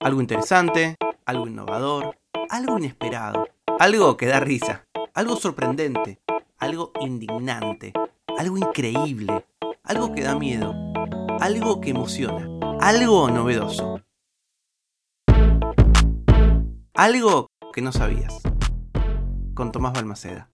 Algo interesante, algo innovador, algo inesperado, algo que da risa, algo sorprendente, algo indignante, algo increíble, algo que da miedo, algo que emociona, algo novedoso. Algo que no sabías. Con Tomás Balmaceda.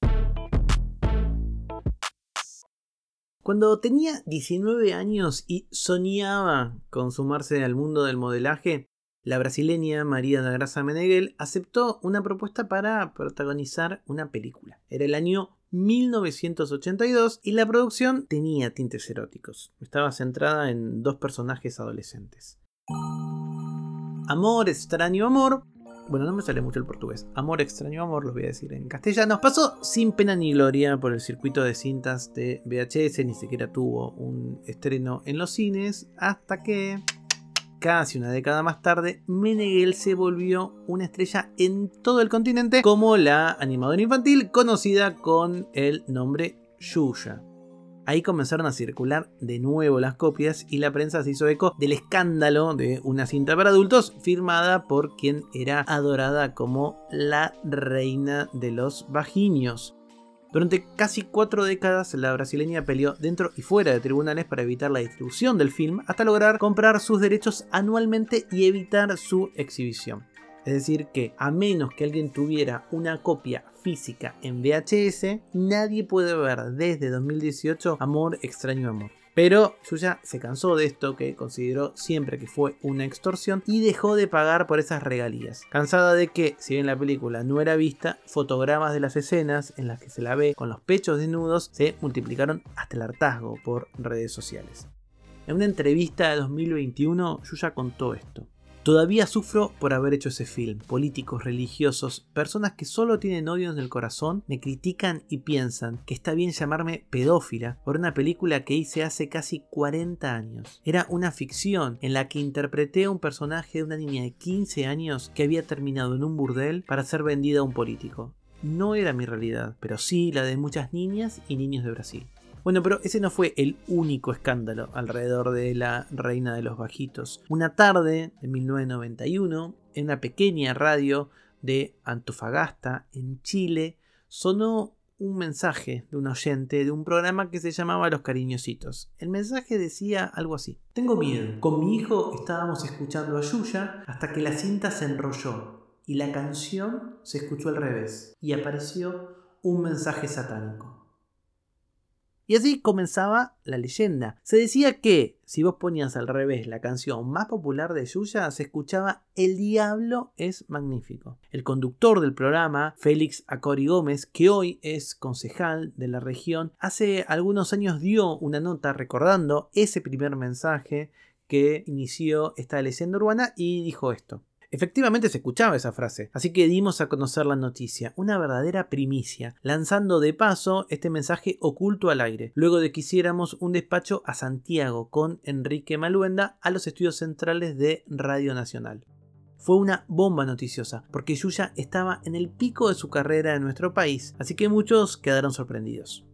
Cuando tenía 19 años y soñaba con sumarse al mundo del modelaje, la brasileña María da Graça Meneghel aceptó una propuesta para protagonizar una película. Era el año 1982 y la producción tenía tintes eróticos. Estaba centrada en dos personajes adolescentes. Amor, extraño amor bueno, no me sale mucho el portugués. Amor, extraño amor, lo voy a decir en castellano. Pasó sin pena ni gloria por el circuito de cintas de VHS, ni siquiera tuvo un estreno en los cines, hasta que casi una década más tarde, Meneghel se volvió una estrella en todo el continente como la animadora infantil conocida con el nombre Yuya. Ahí comenzaron a circular de nuevo las copias y la prensa se hizo eco del escándalo de una cinta para adultos firmada por quien era adorada como la reina de los vaginios. Durante casi cuatro décadas la brasileña peleó dentro y fuera de tribunales para evitar la distribución del film hasta lograr comprar sus derechos anualmente y evitar su exhibición. Es decir, que a menos que alguien tuviera una copia física en VHS, nadie puede ver desde 2018 Amor, extraño amor. Pero Yuya se cansó de esto que consideró siempre que fue una extorsión y dejó de pagar por esas regalías. Cansada de que, si bien la película no era vista, fotogramas de las escenas en las que se la ve con los pechos desnudos se multiplicaron hasta el hartazgo por redes sociales. En una entrevista de 2021, Yuya contó esto. Todavía sufro por haber hecho ese film. Políticos, religiosos, personas que solo tienen odio en el corazón, me critican y piensan que está bien llamarme pedófila por una película que hice hace casi 40 años. Era una ficción en la que interpreté a un personaje de una niña de 15 años que había terminado en un burdel para ser vendida a un político. No era mi realidad, pero sí la de muchas niñas y niños de Brasil. Bueno, pero ese no fue el único escándalo alrededor de la Reina de los Bajitos. Una tarde de 1991, en una pequeña radio de Antofagasta, en Chile, sonó un mensaje de un oyente de un programa que se llamaba Los Cariñositos. El mensaje decía algo así. Tengo miedo. Con mi hijo estábamos escuchando a Yuya hasta que la cinta se enrolló y la canción se escuchó al revés y apareció un mensaje satánico. Y así comenzaba la leyenda. Se decía que si vos ponías al revés la canción más popular de Yuya, se escuchaba El diablo es magnífico. El conductor del programa, Félix Acori Gómez, que hoy es concejal de la región, hace algunos años dio una nota recordando ese primer mensaje que inició esta leyenda urbana y dijo esto. Efectivamente se escuchaba esa frase, así que dimos a conocer la noticia, una verdadera primicia, lanzando de paso este mensaje oculto al aire, luego de que hiciéramos un despacho a Santiago con Enrique Maluenda a los estudios centrales de Radio Nacional. Fue una bomba noticiosa, porque Yuya estaba en el pico de su carrera en nuestro país, así que muchos quedaron sorprendidos.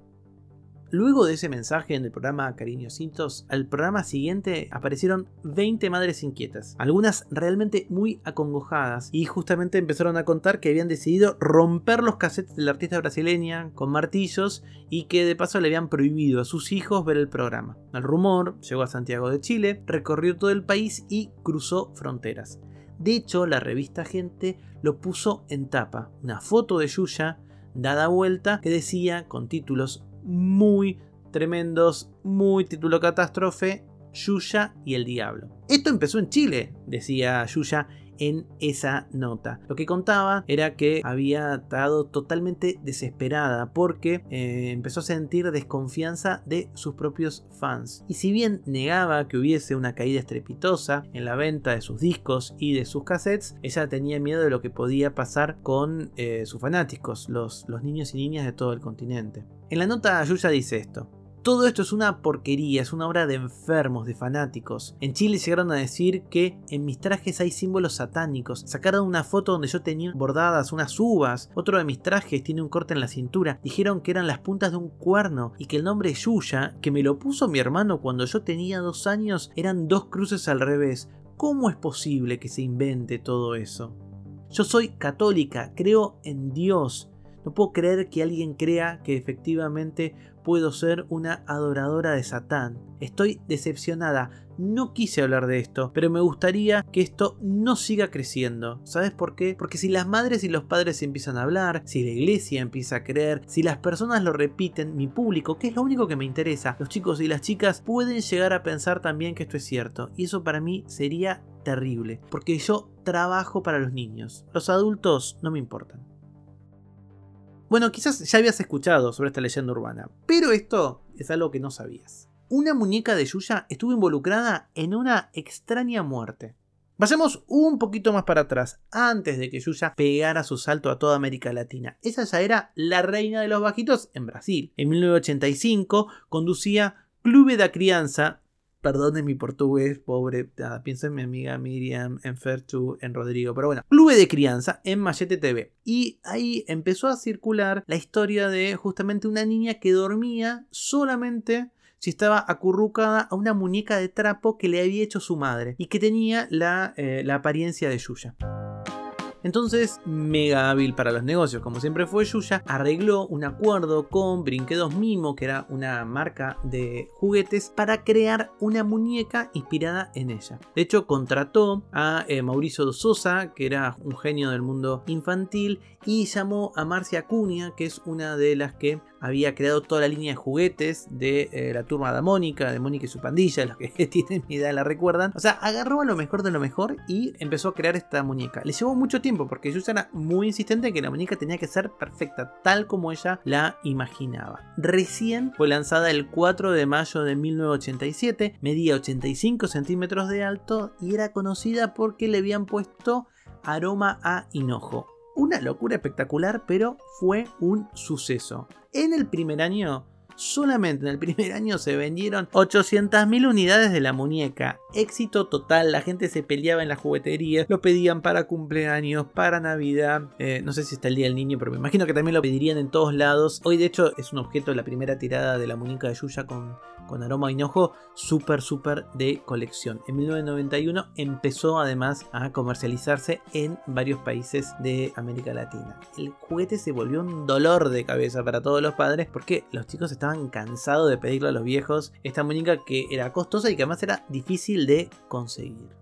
Luego de ese mensaje en el programa Cariñositos, al programa siguiente aparecieron 20 madres inquietas, algunas realmente muy acongojadas, y justamente empezaron a contar que habían decidido romper los cassettes de la artista brasileña con martillos y que de paso le habían prohibido a sus hijos ver el programa. El rumor llegó a Santiago de Chile, recorrió todo el país y cruzó fronteras. De hecho, la revista Gente lo puso en tapa, una foto de Yuya dada vuelta que decía con títulos muy tremendos, muy título catástrofe, Yuya y el Diablo. Esto empezó en Chile, decía Yuya en esa nota. Lo que contaba era que había estado totalmente desesperada porque eh, empezó a sentir desconfianza de sus propios fans. Y si bien negaba que hubiese una caída estrepitosa en la venta de sus discos y de sus cassettes, ella tenía miedo de lo que podía pasar con eh, sus fanáticos, los, los niños y niñas de todo el continente. En la nota Yuya dice esto. Todo esto es una porquería, es una obra de enfermos, de fanáticos. En Chile llegaron a decir que en mis trajes hay símbolos satánicos. Sacaron una foto donde yo tenía bordadas unas uvas. Otro de mis trajes tiene un corte en la cintura. Dijeron que eran las puntas de un cuerno y que el nombre Yuya, que me lo puso mi hermano cuando yo tenía dos años, eran dos cruces al revés. ¿Cómo es posible que se invente todo eso? Yo soy católica, creo en Dios. No puedo creer que alguien crea que efectivamente puedo ser una adoradora de Satán. Estoy decepcionada. No quise hablar de esto, pero me gustaría que esto no siga creciendo. ¿Sabes por qué? Porque si las madres y los padres empiezan a hablar, si la iglesia empieza a creer, si las personas lo repiten, mi público, que es lo único que me interesa, los chicos y las chicas pueden llegar a pensar también que esto es cierto. Y eso para mí sería terrible, porque yo trabajo para los niños. Los adultos no me importan. Bueno, quizás ya habías escuchado sobre esta leyenda urbana, pero esto es algo que no sabías. Una muñeca de Yuya estuvo involucrada en una extraña muerte. Vayamos un poquito más para atrás, antes de que Yuya pegara su salto a toda América Latina. Ella ya era la reina de los bajitos en Brasil. En 1985 conducía Clube da Crianza, Perdone mi portugués, pobre. pienso en mi amiga Miriam, en Fertu, en Rodrigo. Pero bueno, Clube de Crianza en Machete TV. Y ahí empezó a circular la historia de justamente una niña que dormía solamente si estaba acurrucada a una muñeca de trapo que le había hecho su madre y que tenía la, eh, la apariencia de Yuya. Entonces, mega hábil para los negocios, como siempre fue Yuya, arregló un acuerdo con Brinquedos Mimo, que era una marca de juguetes, para crear una muñeca inspirada en ella. De hecho, contrató a eh, Mauricio Sosa, que era un genio del mundo infantil, y llamó a Marcia Cunha, que es una de las que había creado toda la línea de juguetes de eh, la turma de Mónica, de Mónica y su pandilla, los que tienen mi edad la recuerdan. O sea, agarró a lo mejor de lo mejor y empezó a crear esta muñeca. Le llevó mucho tiempo porque yo era muy insistente en que la muñeca tenía que ser perfecta, tal como ella la imaginaba. Recién fue lanzada el 4 de mayo de 1987, medía 85 centímetros de alto y era conocida porque le habían puesto aroma a hinojo una locura espectacular, pero fue un suceso. En el primer año solamente en el primer año se vendieron 800.000 unidades de la muñeca. Éxito total, la gente se peleaba en la juguetería, lo pedían para cumpleaños, para Navidad, eh, no sé si está el Día del Niño, pero me imagino que también lo pedirían en todos lados. Hoy de hecho es un objeto de la primera tirada de la muñeca de Yuya con, con aroma hinojo, súper, súper de colección. En 1991 empezó además a comercializarse en varios países de América Latina. El juguete se volvió un dolor de cabeza para todos los padres porque los chicos estaban cansado de pedirle a los viejos esta muñeca que era costosa y que además era difícil de conseguir.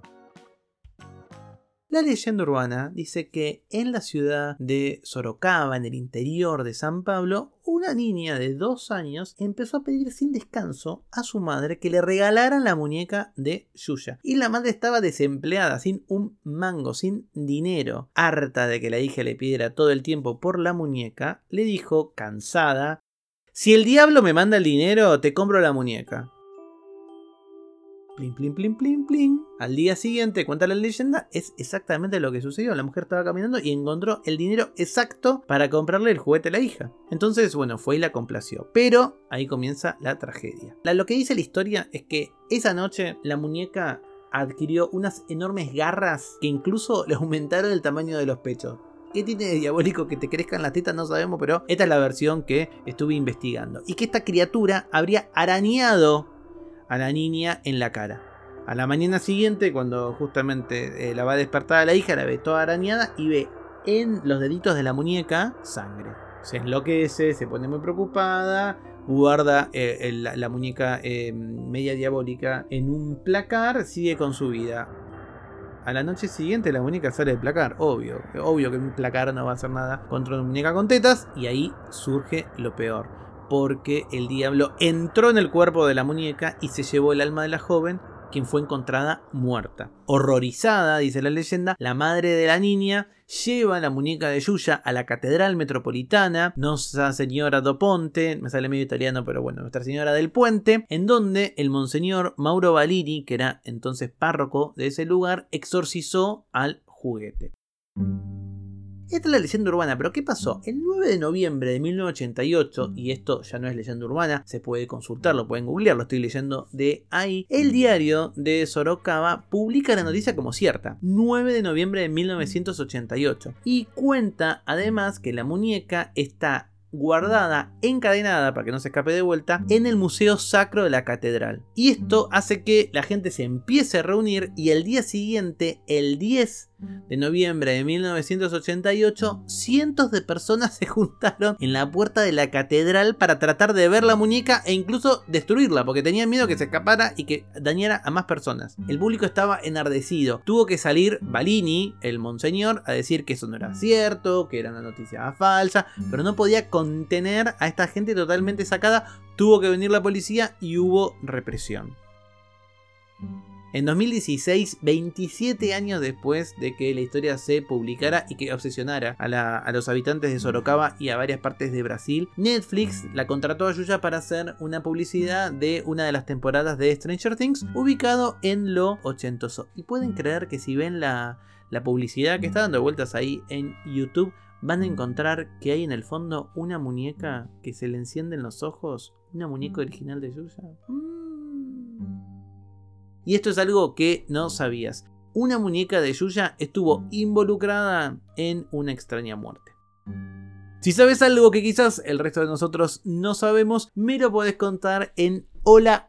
La leyenda urbana dice que en la ciudad de Sorocaba, en el interior de San Pablo, una niña de dos años empezó a pedir sin descanso a su madre que le regalaran la muñeca de Yuya. Y la madre estaba desempleada, sin un mango, sin dinero. Harta de que la hija le pidiera todo el tiempo por la muñeca, le dijo, cansada, si el diablo me manda el dinero, te compro la muñeca. Plin, plin, plin, plin, plin. Al día siguiente, cuenta la leyenda, es exactamente lo que sucedió. La mujer estaba caminando y encontró el dinero exacto para comprarle el juguete a la hija. Entonces, bueno, fue y la complació. Pero ahí comienza la tragedia. lo que dice la historia es que esa noche la muñeca adquirió unas enormes garras que incluso le aumentaron el tamaño de los pechos. ¿Qué tiene de diabólico que te crezcan las tetas? No sabemos, pero esta es la versión que estuve investigando. Y que esta criatura habría arañado a la niña en la cara. A la mañana siguiente, cuando justamente eh, la va a despertar a la hija, la ve toda arañada y ve en los deditos de la muñeca sangre. Se enloquece, se pone muy preocupada, guarda eh, la, muñeca eh, media diabólica en un placar, sigue con su vida. A la noche siguiente la muñeca sale del placar, obvio. Obvio que un placar no va a hacer nada contra una muñeca con tetas. Y ahí surge lo peor. Porque el diablo entró en el cuerpo de la muñeca y se llevó el alma de la joven quien fue encontrada muerta. Horrorizada, dice la leyenda, la madre de la niña lleva la muñeca de Yuya a la Catedral Metropolitana, Nuestra Señora do Ponte, me sale medio italiano, pero bueno, Nuestra Señora del Puente, en donde el monseñor Mauro Valiri, que era entonces párroco de ese lugar, exorcizó al juguete. Esta es la leyenda urbana, pero ¿qué pasó? El 9 de noviembre de 1988, y esto ya no es leyenda urbana, se puede consultarlo, pueden googlearlo, estoy leyendo de ahí, el diario de Sorocaba publica la noticia como cierta, 9 de noviembre de 1988, y cuenta además que la muñeca está guardada, encadenada, para que no se escape de vuelta, en el Museo Sacro de la Catedral. Y esto hace que la gente se empiece a reunir y el día siguiente, el 10 de noviembre de 1988, cientos de personas se juntaron en la puerta de la catedral para tratar de ver la muñeca e incluso destruirla, porque tenían miedo que se escapara y que dañara a más personas. El público estaba enardecido. Tuvo que salir Balini, el monseñor, a decir que eso no era cierto, que era una noticia falsa, pero no podía contener a esta gente totalmente sacada. Tuvo que venir la policía y hubo represión. En 2016, 27 años después de que la historia se publicara y que obsesionara a, los habitantes de Sorocaba y a varias partes de Brasil, Netflix la contrató a Yuya para hacer una publicidad de una de las temporadas de Stranger Things, ubicado en lo ochentoso. Y pueden creer que si ven la, la publicidad que está dando vueltas ahí en YouTube, van a encontrar que hay en el fondo una muñeca que se le encienden los ojos, una muñeca original de Yuya. Mm. Y esto es algo que no sabías. Una muñeca de Yuya estuvo involucrada en una extraña muerte. Si sabes algo que quizás el resto de nosotros no sabemos, me lo podés contar en hola